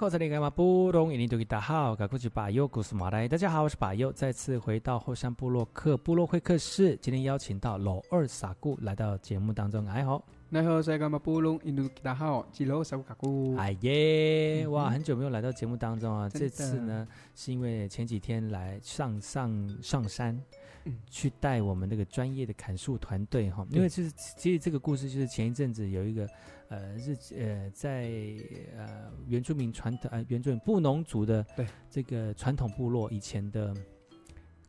口袋里干嘛不懂？印尼多吉达好，噶过去把友古斯马来。大家好，我是把右，再次回到后山部落客部落会客室。今天邀请到老二傻固来到节目当中，哎好，你好，大家好，吉罗撒固卡固，哎耶，哇，很久没有来到节目当中啊，这次呢是因为前几天来上上上山，去带我们那个专业的砍树团队哈，因为就是其实这个故事就是前一阵子有一个。呃，日呃，在呃原住民传统呃原住民布农族的对。这个传统部落以前的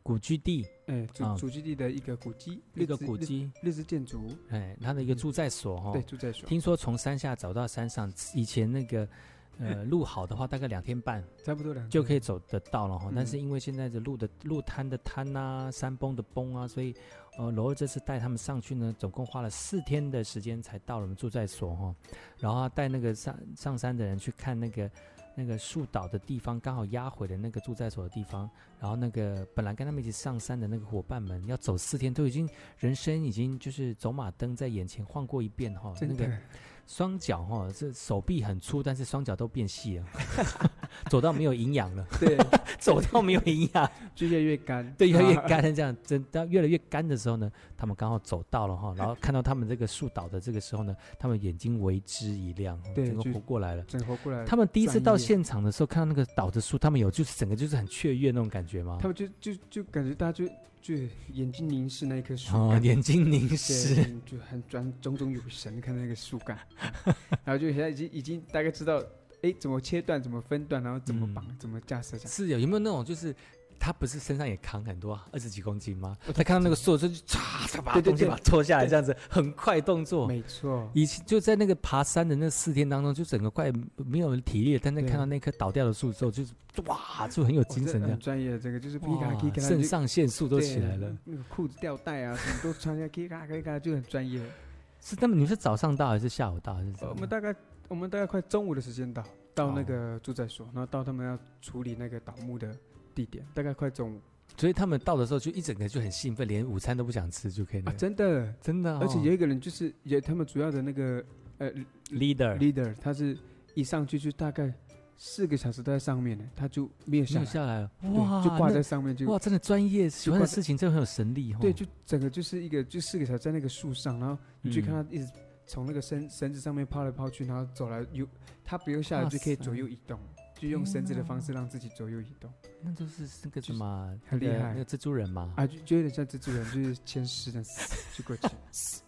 古居地，哎，祖祖居地的一个古迹，一个古迹，日式建筑，哎，它的一个住宅所哈，对，住宅所。听说从山下走到山上，以前那个呃 路好的话，大概两天半，差不多两天。就可以走得到了哈。但是因为现在的路的路滩的滩啊，山崩的崩啊，所以。呃，罗二这次带他们上去呢，总共花了四天的时间才到了我们住在所哈，然后带那个上上山的人去看那个那个树倒的地方，刚好压毁了那个住在所的地方，然后那个本来跟他们一起上山的那个伙伴们要走四天，都已经人生已经就是走马灯在眼前晃过一遍哈，那个。双脚哈，这手臂很粗，但是双脚都变细了，走到没有营养了。对，走到没有营养，就越来越干。对，越来越干。这样，等到越来越干的时候呢，他们刚好走到了哈，然后看到他们这个树倒的这个时候呢，他们眼睛为之一亮，对，整个活过来了，整个活过来了。他们第一次到现场的时候，看到那个倒的树，他们有就是整个就是很雀跃那种感觉吗？他们就就就感觉大家就。就眼睛凝视那一棵树，哦，眼睛凝视，就很专，炯炯有神看那个树干，然后就现在已经已经大概知道，哎，怎么切断，怎么分段，然后怎么绑，嗯、怎么架设。是有有没有那种就是？他不是身上也扛很多二十几公斤吗？他看到那个树，就唰，他把东西把它拖下来，这样子很快动作。没错，以前就在那个爬山的那四天当中，就整个快没有体力，但是看到那棵倒掉的树之后，就是哇，就很有精神。很专业，这个就是皮卡皮卡，肾上腺素都起来了。那个裤子吊带啊，什么都穿下，皮卡皮卡就很专业。是，那么你是早上到还是下午到还是？我们大概我们大概快中午的时间到，到那个住宅所，然后到他们要处理那个倒木的地点，大概快中午。所以他们到的时候就一整个就很兴奋，连午餐都不想吃就可以了。啊，真的，真的，哦。而且有一个人就是有他们主要的那个呃 leader leader，他是一上去就大概四个小时都在上面呢，他就没有下来，下来了，哇，就挂在上面就哇，真的专业，喜欢的事情真的很有神力。对，就整个就是一个就四个小时在那个树上，然后你去看他一直从那个绳绳子上面抛来抛去，然后走来又他不用下来就可以左右移动。就用绳子的方式让自己左右移动，那就是那个什么很厉害，那个蜘蛛人嘛啊，就就有点像蜘蛛人，就是牵丝的丝 就过去，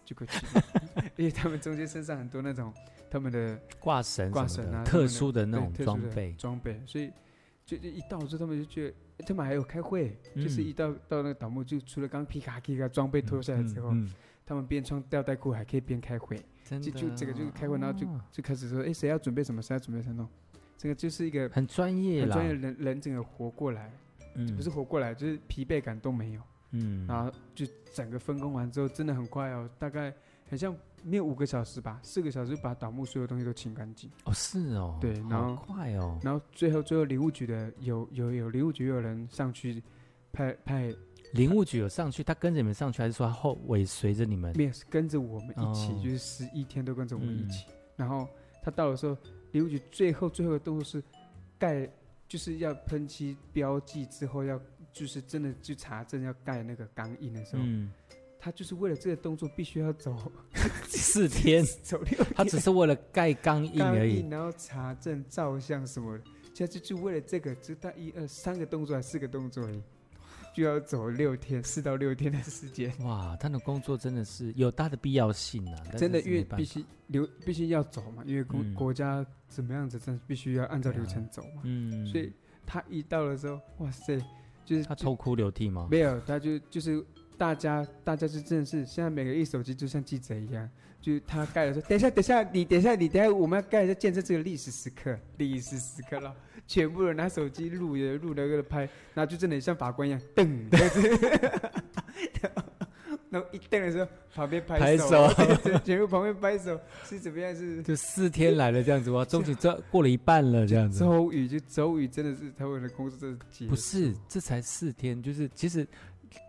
就过去。因为他们中间身上很多那种他们的挂绳、挂绳啊，特殊的那种装备。装备，所以就就一到之后，他们就觉得他们还有开会，就是一到到那个倒木，就除了刚皮卡皮卡装备脱下来之后，他们边穿吊带裤还可以边开会，就就这个就是开会，然后就就开始说，哎，谁要准备什么，谁要准备什么。这个就是一个很专业、很专业人人整个活过来，嗯，不是活过来，就是疲惫感都没有，嗯，然后就整个分工完之后，真的很快哦，大概很像没有五个小时吧，四个小时把倒木所有东西都清干净。哦，是哦，对，然后快哦，然后最后最后林务局的有有有林务局有人上去派派，林务局有上去，他跟着你们上去，还是说他后尾随着你们？没有，是跟着我们一起，哦、就是十一天都跟着我们一起，嗯、然后他到的时候。林务局最后最后的动作是盖，就是要喷漆标记之后要就是真的去查证要盖那个钢印的时候，嗯，他就是为了这个动作必须要走四天，走六天，他只是为了盖钢印而已，然后查证照相什么的，其实就就为了这个，就他一二三个动作还是四个动作而已。就要走六天，四到六天的时间。哇，他的工作真的是有他的必要性啊！真的，因为必须流，必须要走嘛，因为国、嗯、国家怎么样子，真的必须要按照流程走嘛。嗯，所以他一到的时候，哇塞，就是他痛哭流涕吗？没有，他就就是大家大家就真的是现在每个一手机就像记者一样，就是他盖了说，等一下等一下你等一下你等一下我们要盖一下见证这个历史时刻，历史时刻了，全部人拿手机录也录那个拍，然后就真的像法官一样瞪，然后一瞪的时候旁边拍手，全部旁边拍手是怎么样？是就四天来了这样子哇，终于这过了一半了这样子。周瑜就周瑜真的是他为了公司这几不是这才四天，就是其实。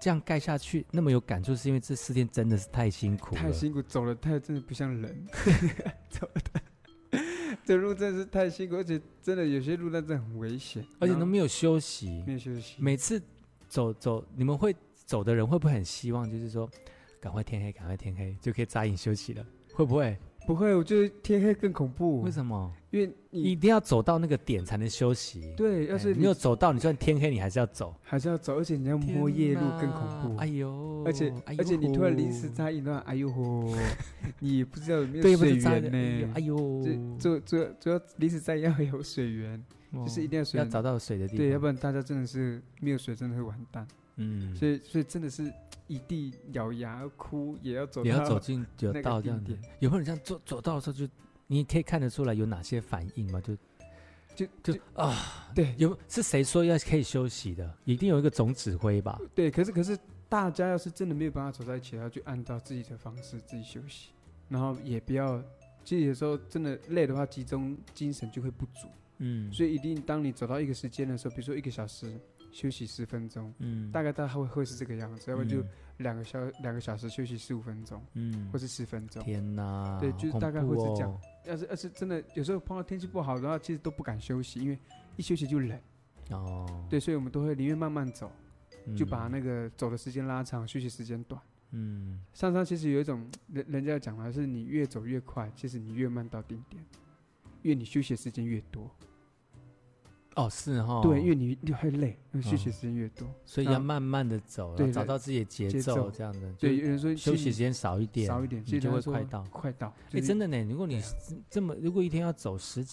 这样盖下去那么有感触，是因为这四天真的是太辛苦了，太辛苦，走了太真的不像人，走的这路真的是太辛苦，而且真的有些路段真的很危险，而且都没有休息，没有休息。每次走走，你们会走的人会不会很希望，就是说赶快天黑，赶快天黑就可以扎营休息了？会不会？不会，我觉得天黑更恐怖。为什么？因为你一定要走到那个点才能休息。对，要是你有走到，你就算天黑，你还是要走，还是要走，而且你要摸夜路更恐怖。哎呦，而且而且你突然临时扎营的话，哎呦吼，你不知道有没有水源呢。哎呦，主主主要临时扎营要有水源，就是一定要水，要找到水的地方。对，要不然大家真的是没有水，真的会完蛋。嗯，所以所以真的是。一地咬牙哭也要走，也要走进有道这样子。有没有人这样走走到的时候，就你可以看得出来有哪些反应吗？就就就，啊，对，有是谁说要可以休息的？一定有一个总指挥吧？对，可是可是大家要是真的没有办法走在一起，要就按照自己的方式自己休息，然后也不要，其实有时候真的累的话，集中精神就会不足。嗯，所以一定当你走到一个时间的时候，比如说一个小时。休息十分钟，嗯，大概大概会会是这个样子，要不然就两个小两个小时休息十五分钟，嗯，或是十分钟。天哪，对，就是大概会是这样。要是要是真的有时候碰到天气不好的话，其实都不敢休息，因为一休息就冷。哦，对，所以我们都会宁愿慢慢走，就把那个走的时间拉长，休息时间短。嗯，上山其实有一种人人家讲的是，你越走越快，其实你越慢到顶点，因为你休息的时间越多。哦，是哈，对，因为你你会累，因为休息时间越多，所以要慢慢的走，找到自己的节奏，这样的。对，有人说休息时间少一点，少一点，你就会快到，快到。哎，真的呢，如果你这么，如果一天要走十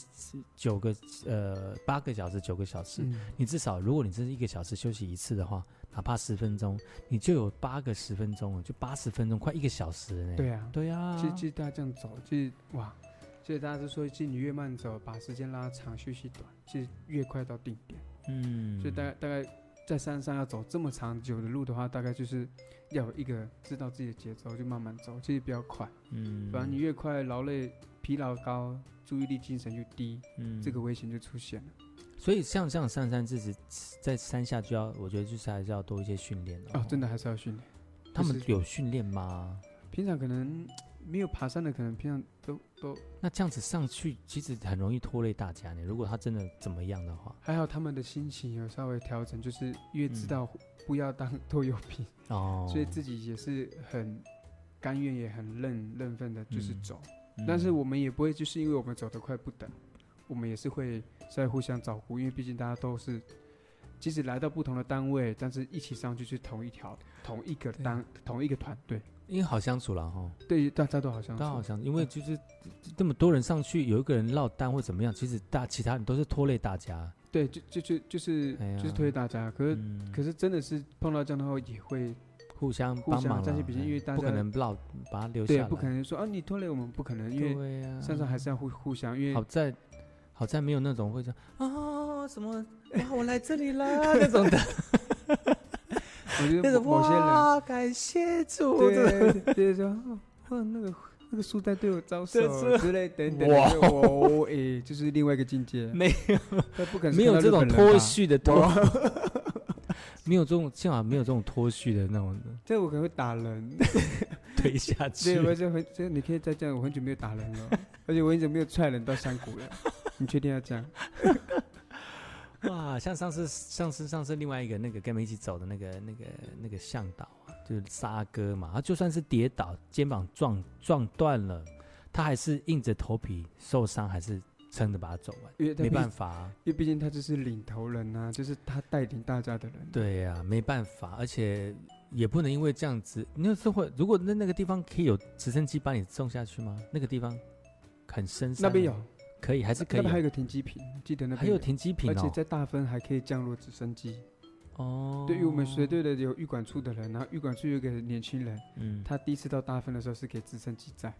九个呃八个小时，九个小时，你至少如果你这是一个小时休息一次的话，哪怕十分钟，你就有八个十分钟了，就八十分钟，快一个小时呢。对呀，对呀。其实其实大家这样走，其实哇。所以大家都说，其实你越慢走，把时间拉长，休息短，其实越快到定点。嗯，所以大概大概在山上要走这么长久的路的话，大概就是要有一个知道自己的节奏，就慢慢走，其实比较快。嗯，反正你越快，劳累、疲劳高，注意力、精神就低，嗯，这个危险就出现了。所以像这样上山自己在山下就要，我觉得就是还是要多一些训练哦。真的还是要训练。他们有训练吗？平常可能。没有爬山的，可能平常都都那这样子上去，其实很容易拖累大家呢。如果他真的怎么样的话，还好他们的心情有稍微调整，就是越知道不要当拖油瓶哦，所以自己也是很甘愿，也很认认份的，就是走。嗯、但是我们也不会就是因为我们走得快不等，我们也是会在互相照顾，因为毕竟大家都是，即使来到不同的单位，但是一起上去是同一条、同一个单、同一个团队。因为好相处了哈，对，大家都好相处，都好相处。因为就是这么多人上去，有一个人落单或怎么样，其实大其他人都是拖累大家。对，就就就就是就是拖累大家。可是可是真的是碰到这样的话，也会互相帮忙。但是比较因为大家不可能落把他留下来，对，不可能说啊你拖累我们，不可能，因为山上还是要互互相。因为好在好在没有那种会说啊什么啊我来这里啦 那种的。我觉得某些人，感谢主，对，对对说，哇，那个那个树袋对我招手之类等等，哇，哎，就是另外一个境界，没有，不可能，没有这种脱序的脱，没有这种，幸好没有这种脱序的那种，这我可能会打人，推下去，对，我就很，这你可以再这样，我很久没有打人了，而且我很久没有踹人到山谷了，你确定要这样？哇，像上次、上次、上次另外一个那个跟我们一起走的那个、那个、那个向导啊，就是沙哥嘛，他就算是跌倒，肩膀撞撞断了，他还是硬着头皮受伤，还是撑着把它走完，因为没办法、啊，因为毕竟他就是领头人啊，就是他带领大家的人。对呀、啊，没办法，而且也不能因为这样子，那时候会如果那那个地方可以有直升机把你送下去吗？那个地方很深山，那边有。可以还是可以？那边还有个停机坪，记得那边还有停机坪，而且在大分还可以降落直升机。哦，对于我们学队的有预管处的人，然后预管处有个年轻人，嗯，他第一次到大分的时候是给直升机载，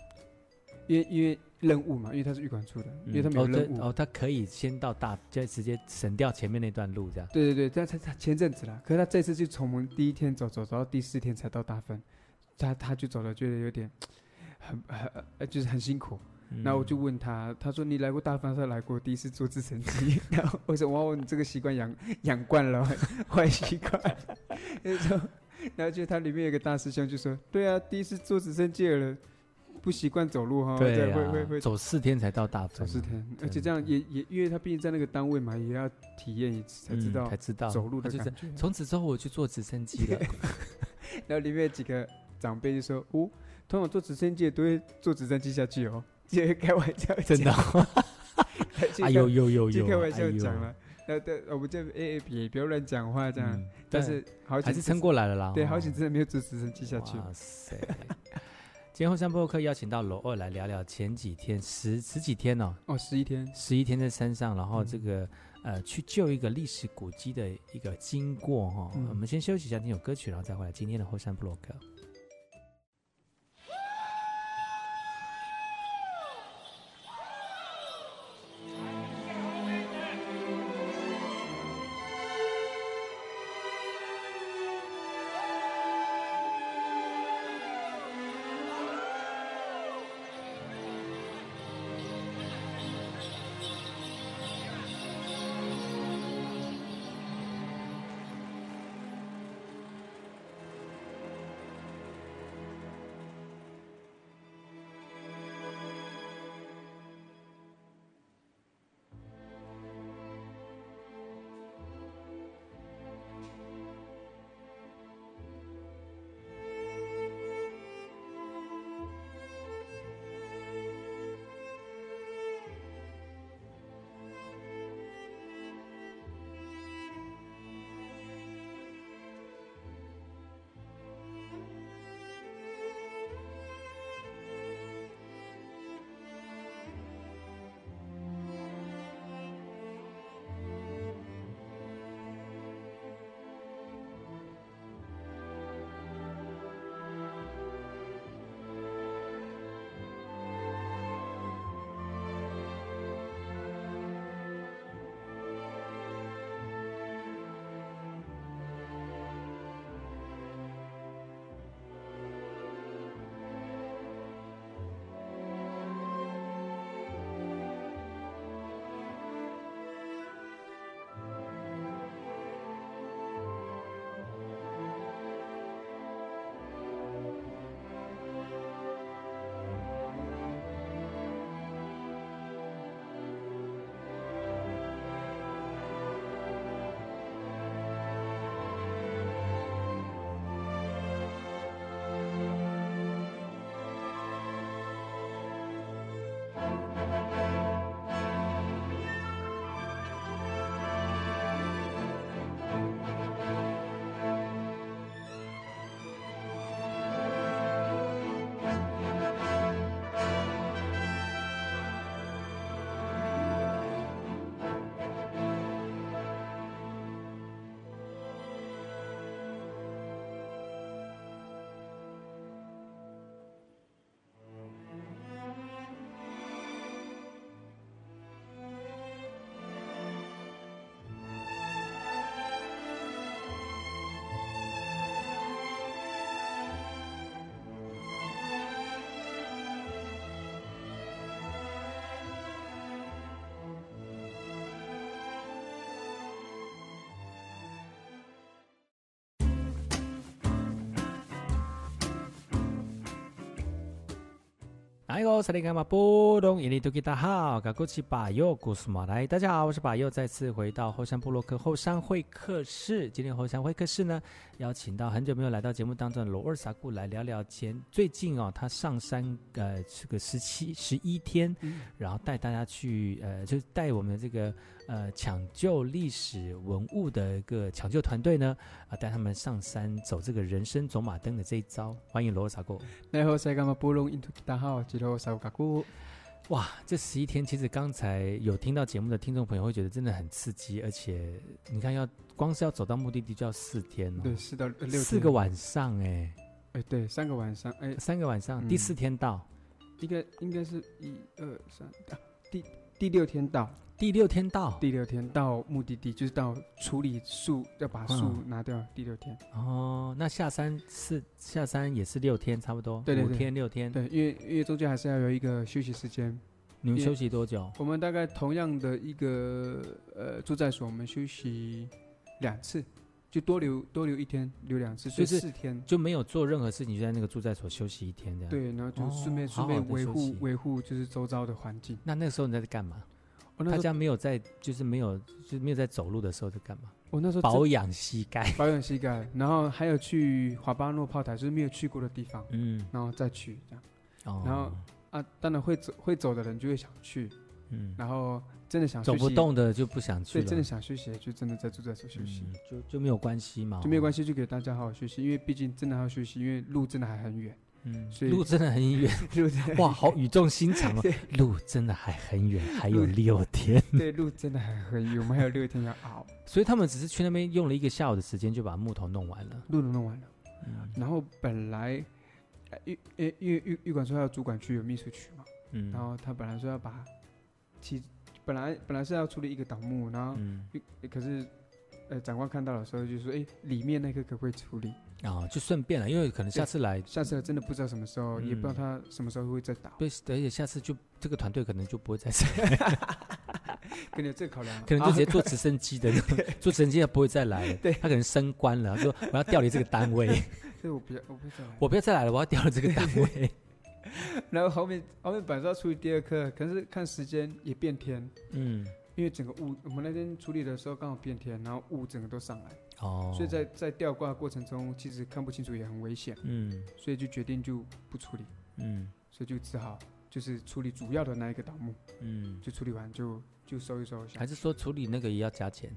因为因为任务嘛，因为他是预管处的，因为他没有任务哦，他可以先到大，就直接省掉前面那段路这样。对对对，但他他前阵子啦，可是他这次就从我们第一天走走走到第四天才到大分，他他就走了，觉得有点很很呃就是很辛苦。然后我就问他，他说你来过大分，他来过，第一次坐直升机。然后我问你这个习惯养养惯了坏习惯？然后就他里面有个大师兄就说，对啊，第一次坐直升机了，不习惯走路哈，对，会会会走四天才到大分，走四天，而且这样也也因为他毕竟在那个单位嘛，也要体验一次才知道才知道走路的感觉。从此之后我去坐直升机了。然后里面有几个长辈就说，哦，通常坐直升机都会坐直升机下去哦。开玩笑，真的，哎呦呦呦呦，开玩笑讲了，那对，我们就哎别不要乱讲话这样，但是好还是撑过来了啦。对，好险真的没有坐直升机下去。哇塞！今天后山部落客邀请到罗二来聊聊前几天十十几天哦，哦十一天，十一天在山上，然后这个呃去救一个历史古迹的一个经过哈。我们先休息一下，听首歌曲，然后再回来今天的后山部落客。哎呦，萨利卡马波东伊利多吉达好，嘎古奇巴尤古斯马来，大家好，我是巴尤，再次回到后山部落克后山会客室。今天后山会客室呢，邀请到很久没有来到节目当中的罗尔萨古来聊聊前最近哦，他上山呃这个十七十一天，嗯、然后带大家去呃，就是带我们这个。呃，抢救历史文物的一个抢救团队呢，啊，带他们上山走这个人生走马灯的这一招。欢迎罗萨古。你好，塞甘马布隆印度大号吉罗萨古。哇，这十一天其实刚才有听到节目的听众朋友会觉得真的很刺激，而且你看要光是要走到目的地就要四天哦，对，四到六四个晚上哎，哎对，三个晚上哎，三个晚上，第四天到，应该应该是一二三，第第六天到。第六天到，第六天到目的地，就是到处理树，要把树拿掉。嗯、第六天哦，那下山是下山也是六天，差不多。对对对，五天六天。对，因为因为中间还是要有一个休息时间。你们休息多久？我们大概同样的一个呃住在所，我们休息两次，就多留多留一天，留两次，就是四天就没有做任何事情，就在那个住在所休息一天这样。对，然后就顺便顺便维护维护就是周遭的环境。那那个时候你在干嘛？大家没有在，就是没有，就是没有在走路的时候在干嘛？我那时候保养膝盖，保养膝盖，然后还有去华巴诺炮台，就是没有去过的地方，嗯，然后再去这样，哦，然后啊，当然会走会走的人就会想去，嗯，然后真的想走不动的就不想去，对，真的想休息就真的在住在这休息，就就没有关系嘛，就没有关系，就给大家好好休息，因为毕竟真的还要休息，因为路真的还很远。嗯，所以路真的很远，路哇，好语重心长哦。路真的还很远，还有六天。对，路真的还很远，我们还有六天要熬。所以他们只是去那边用了一个下午的时间就把木头弄完了，路都弄完了。嗯，然后本来，玉诶，因为玉玉管说要主管区有秘书区嘛，嗯，然后他本来说要把，其本来本来是要处理一个倒木，然后，嗯，可是，呃，长官看到的时候就说，哎，里面那个可不可以处理？啊，就顺便了，因为可能下次来，下次来真的不知道什么时候，也不知道他什么时候会再打。对，而且下次就这个团队可能就不会再来，可能有这个考量，可能就直接坐直升机的，坐直升机也不会再来了。对，他可能升官了，说我要调离这个单位。所以我不要，我不再来，我不要再来了，我要调离这个单位。然后后面后面本来是要处理第二课，可是看时间也变天，嗯，因为整个雾，我们那天处理的时候刚好变天，然后雾整个都上来。哦，所以在在吊挂过程中，其实看不清楚也很危险。嗯，所以就决定就不处理。嗯，所以就只好就是处理主要的那一个倒木。嗯，就处理完就就收一收。还是说处理那个也要加钱？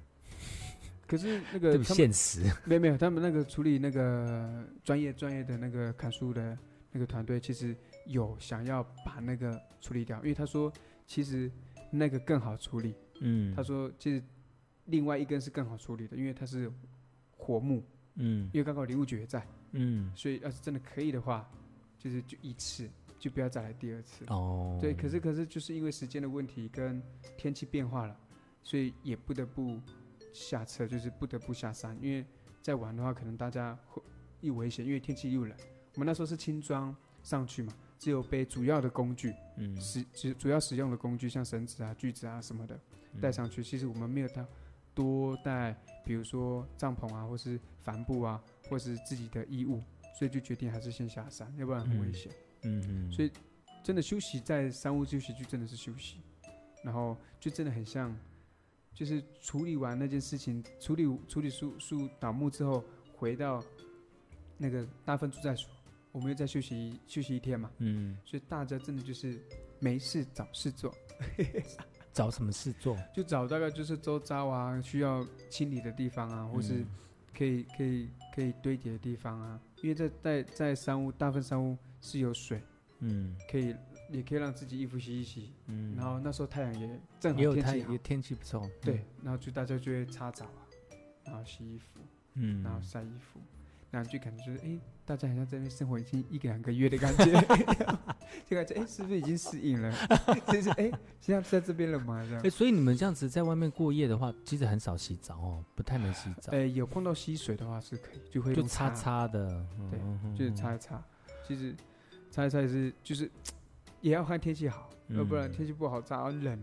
可是那个现实没有没有，他们那个处理那个专业专业的那个砍树的那个团队，其实有想要把那个处理掉，因为他说其实那个更好处理。嗯，他说其实另外一根是更好处理的，因为它是。活木，嗯，因为刚好林务局也在，嗯，所以要是真的可以的话，就是就一次，就不要再来第二次。哦，对，可是可是就是因为时间的问题跟天气变化了，所以也不得不下车，就是不得不下山，因为再玩的话，可能大家会又危险，因为天气又冷。我们那时候是轻装上去嘛，只有背主要的工具，嗯，使主主要使用的工具，像绳子啊、锯子啊什么的带上去。其实我们没有带。多带，比如说帐篷啊，或是帆布啊，或是自己的衣物，所以就决定还是先下山，要不然很危险。嗯嗯。所以真的休息在山屋休息就真的是休息，然后就真的很像，就是处理完那件事情，处理处理树树倒木之后，回到那个大分住在所，我们又再休息休息一天嘛。嗯。所以大家真的就是没事找事做。找什么事做？就找大概就是周遭啊，需要清理的地方啊，或是可以可以可以堆叠的地方啊。因为在在在山屋，大部分山屋是有水，嗯，可以也可以让自己衣服洗一洗，嗯。然后那时候太阳也正好，天气也天气不错，对。然后就大家就会擦澡啊，然后洗衣服，嗯，然后晒衣服。然后就感觉就是，哎，大家好像在那边生活已经一个两个月的感觉，就感觉，哎，是不是已经适应了？就是，哎，现在在这边了吗？这样。哎，所以你们这样子在外面过夜的话，其实很少洗澡哦，不太能洗澡。哎，有碰到溪水的话是可以，就会就擦擦的，对，就是擦一擦。其实擦一擦也是，就是 也要看天气好，要不然天气不好擦很冷。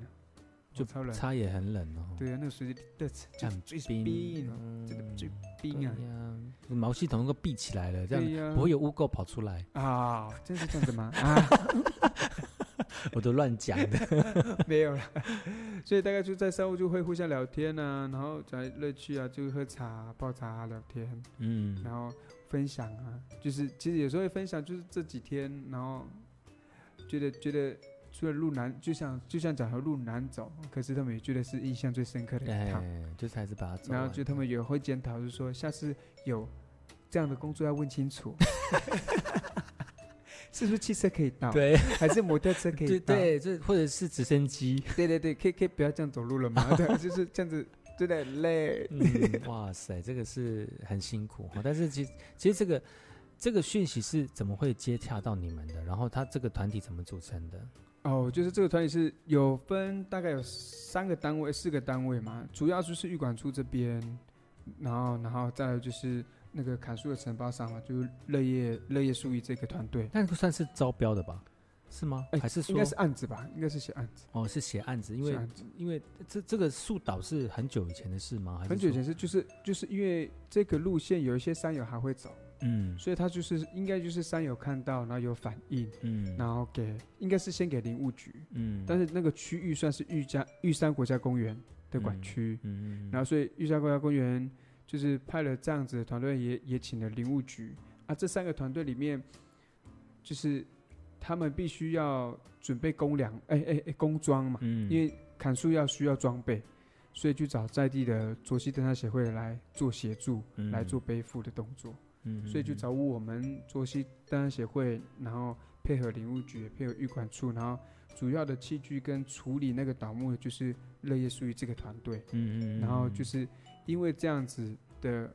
就超冷，擦也很冷哦。对啊，那个水的很最冰，这个最冰啊。毛细孔都闭起来了，这样不会有污垢跑出来啊？真是这样子吗？啊，我都乱讲的，没有了。所以大概就在商务就会互相聊天啊，然后在乐趣啊，就喝茶、泡茶、聊天，嗯，然后分享啊，就是其实有时候会分享，就是这几天，然后觉得觉得。除了路难，就像就像讲条路难走，可是他们也觉得是印象最深刻的一趟，就是还是把它走。然后就他们也会检讨，就是说下次有这样的工作要问清楚，是不是汽车可以到？对，还是摩托车可以 到？对，这或者是直升机？对对对，可以可以不要这样走路了吗？对，就是这样子，真的很累。嗯，哇塞，这个是很辛苦哈。但是其实其实这个这个讯息是怎么会接洽到你们的？然后他这个团体怎么组成的？哦，就是这个团体是有分大概有三个单位、四个单位嘛，主要就是玉管处这边，然后然后再来就是。那个砍树的承包商嘛，就是乐业乐业树艺这个团队，那个算是招标的吧？是吗？欸、还是说应该是案子吧？应该是写案子。哦，是写案子，因为因为这这个树岛是很久以前的事吗？很久以前是就是就是因为这个路线有一些山友还会走，嗯，所以他就是应该就是山友看到然后有反应，嗯，然后给应该是先给林务局，嗯，但是那个区域算是玉家玉山国家公园的管区，嗯，嗯，嗯，然后所以玉山国家公园。就是派了这样子的团队，也也请了林务局啊。这三个团队里面，就是他们必须要准备公粮，哎哎哎，工装嘛，嗯，因为砍树要需要装备，所以去找在地的卓西登山协会来做协助，嗯、来做背负的动作。嗯，所以就找我们卓西登山协会，然后配合林务局，配合预管处，然后主要的器具跟处理那个倒木的就是乐业树于这个团队。嗯嗯，然后就是。因为这样子的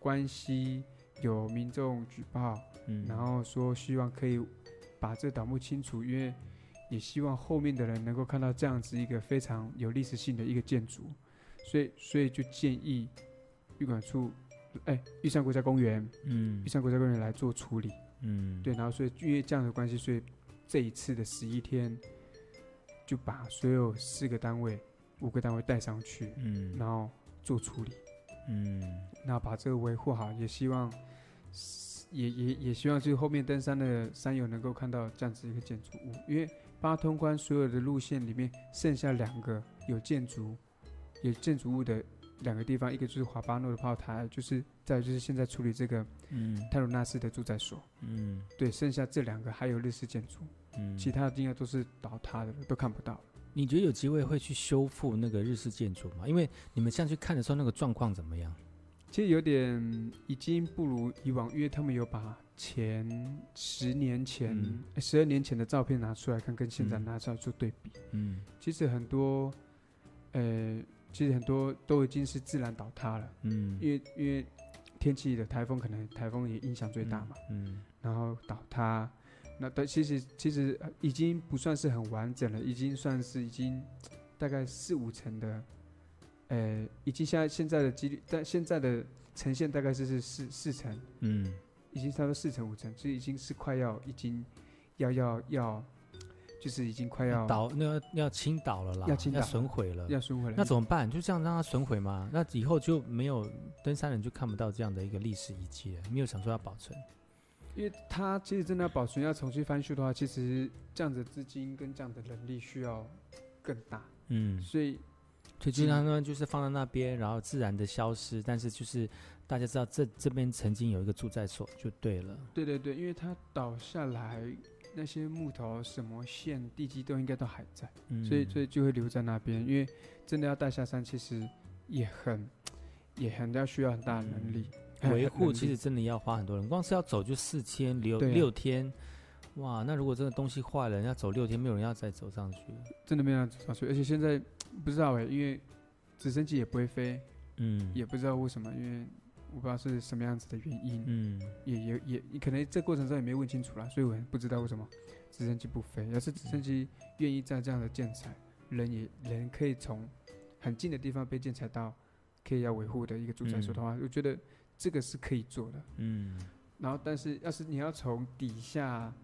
关系，有民众举报，嗯，然后说希望可以把这倒木清除，因为也希望后面的人能够看到这样子一个非常有历史性的一个建筑，所以所以就建议育管处，哎，玉山国家公园，嗯，玉山国家公园来做处理，嗯，对，然后所以因为这样的关系，所以这一次的十一天就把所有四个单位、五个单位带上去，嗯，然后。做处理，嗯，那把这个维护好，也希望，也也也希望，就是后面登山的山友能够看到这样子一个建筑物，因为八通关所有的路线里面剩下两个有建筑，有建筑物的两个地方，一个就是华巴诺的炮台，就是再就是现在处理这个，嗯，泰鲁纳斯的住宅所，嗯，对，剩下这两个还有日式建筑，嗯，其他的应该都是倒塌的，都看不到。你觉得有机会会去修复那个日式建筑吗？因为你们上去看的时候，那个状况怎么样？其实有点已经不如以往，因为他们有把前十年前、嗯、十二年前的照片拿出来看，跟现在拿出来做对比。嗯，其实很多，呃，其实很多都已经是自然倒塌了。嗯，因为因为天气的台风，可能台风也影响最大嘛。嗯，嗯然后倒塌。那但其实其实已经不算是很完整了，已经算是已经大概四五成的，呃，已经现在现在的几率，但现在的呈现大概是是四四成，嗯，已经差不多四成五成，所以已经是快要已经要要要，就是已经快要倒，那要要倾倒了啦，要倾倒，要损毁了，要损毁了，那怎么办？就这样让它损毁吗？那以后就没有登山人就看不到这样的一个历史遗迹了，没有想说要保存。因为它其实真的要保存，要重新翻修的话，其实这样子资金跟这样的能力需要更大。嗯，所以，所以经常呢就是放在那边，然后自然的消失。但是就是大家知道这这边曾经有一个住宅所，就对了。对对对，因为它倒下来那些木头、什么线、地基都应该都还在，嗯、所以所以就会留在那边。因为真的要带下山，其实也很 也很要需要很大的能力。嗯 维护其实真的要花很多人，光是要走就四天六六天，哇！那如果真的东西坏了，人家走六天，没有人要再走上去，真的没有人走上去。而且现在 不知道哎，因为直升机也不会飞，嗯，也不知道为什么，因为我不知道是什么样子的原因，嗯，也也也，你可能这过程中也没问清楚啦，所以我不知道为什么直升机不飞。要是直升机愿意在这样的建材，人也人可以从很近的地方被建材到可以要维护的一个住宅所的话，我觉得。这个是可以做的，嗯，然后但是要是你要从底下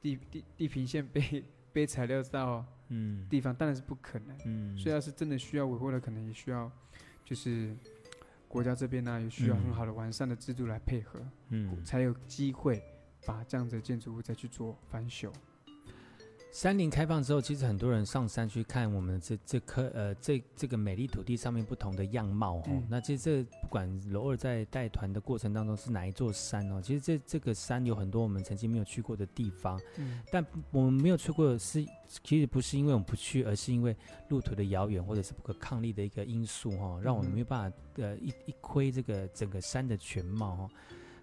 地地地平线背背材料到嗯。地方，当然是不可能，嗯，所以要是真的需要维护的，可能也需要就是国家这边呢也需要很好的完善的制度来配合，嗯，才有机会把这样子的建筑物再去做翻修。山林开放之后，其实很多人上山去看我们这这颗呃这这个美丽土地上面不同的样貌哦。嗯、那其实这不管柔二在带团的过程当中是哪一座山哦，其实这这个山有很多我们曾经没有去过的地方。嗯。但我们没有去过是其实不是因为我们不去，而是因为路途的遥远或者是不可抗力的一个因素哈、哦，让我们没有办法呃一一窥这个整个山的全貌哈、哦。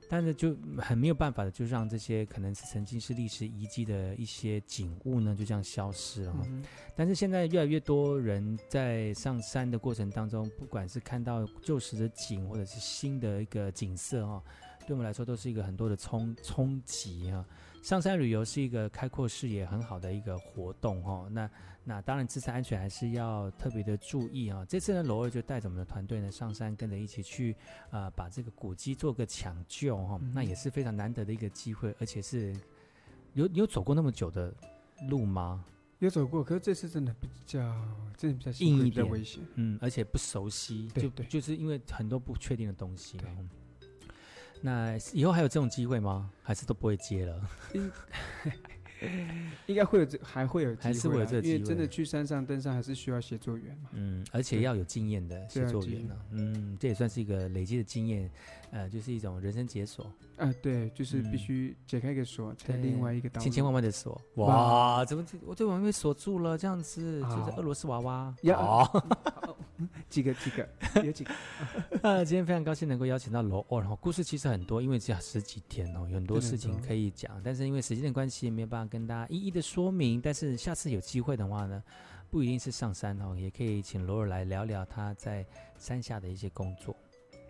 但是就很没有办法的，就让这些可能是曾经是历史遗迹的一些景物呢，就这样消失了。嗯、但是现在越来越多人在上山的过程当中，不管是看到旧时的景，或者是新的一个景色哈，对我们来说都是一个很多的冲冲击啊。上山旅游是一个开阔视野很好的一个活动哈。那那当然，自身安全还是要特别的注意啊。这次呢，罗二就带着我们的团队呢上山，跟着一起去啊、呃，把这个古迹做个抢救哈。那也是非常难得的一个机会，而且是有有走过那么久的路吗？有走过，可是这次真的比较真的比较硬一点，危险。嗯，而且不熟悉，对对就就是因为很多不确定的东西。那以后还有这种机会吗？还是都不会接了？应该会有这，还会有机会，还是会有这个机会。因为真的去山上登山，还是需要协作员嘛。嗯，而且要有经验的协作员呢。嗯，这也算是一个累积的经验，呃，就是一种人生解锁。啊，对，就是必须解开一个锁，在另外一个道路。千千万万的锁，哇，怎么我这我被锁住了？这样子，就是俄罗斯娃娃。几个几个有几个啊！今天非常高兴能够邀请到罗欧，然后故事其实很多，因为只有十几天哦，有很多事情可以讲，但是因为时间的关系，没有办法跟大家一一的说明。但是下次有机会的话呢，不一定是上山哦，也可以请罗尔来聊聊他在山下的一些工作。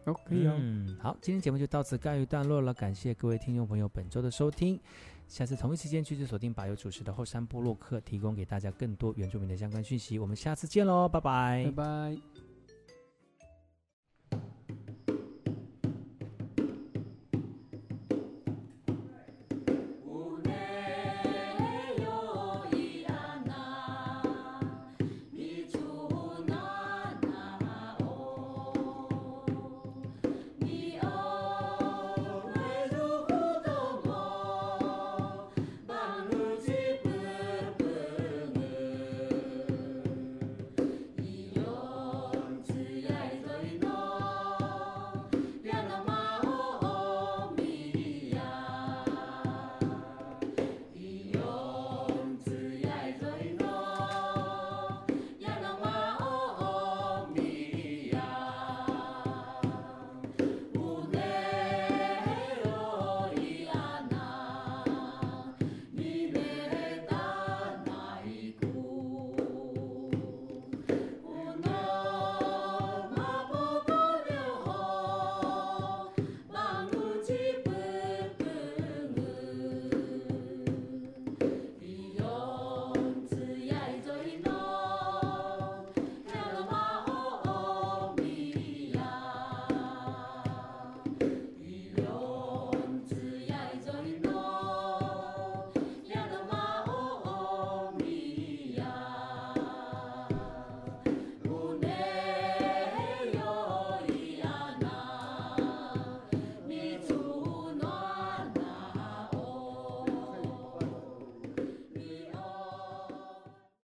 哦，可以哦。嗯，好，今天节目就到此告一段落了，感谢各位听众朋友本周的收听。下次同一时间继续锁定把友主持的后山部落客，提供给大家更多原住民的相关讯息。我们下次见喽，拜拜，拜拜。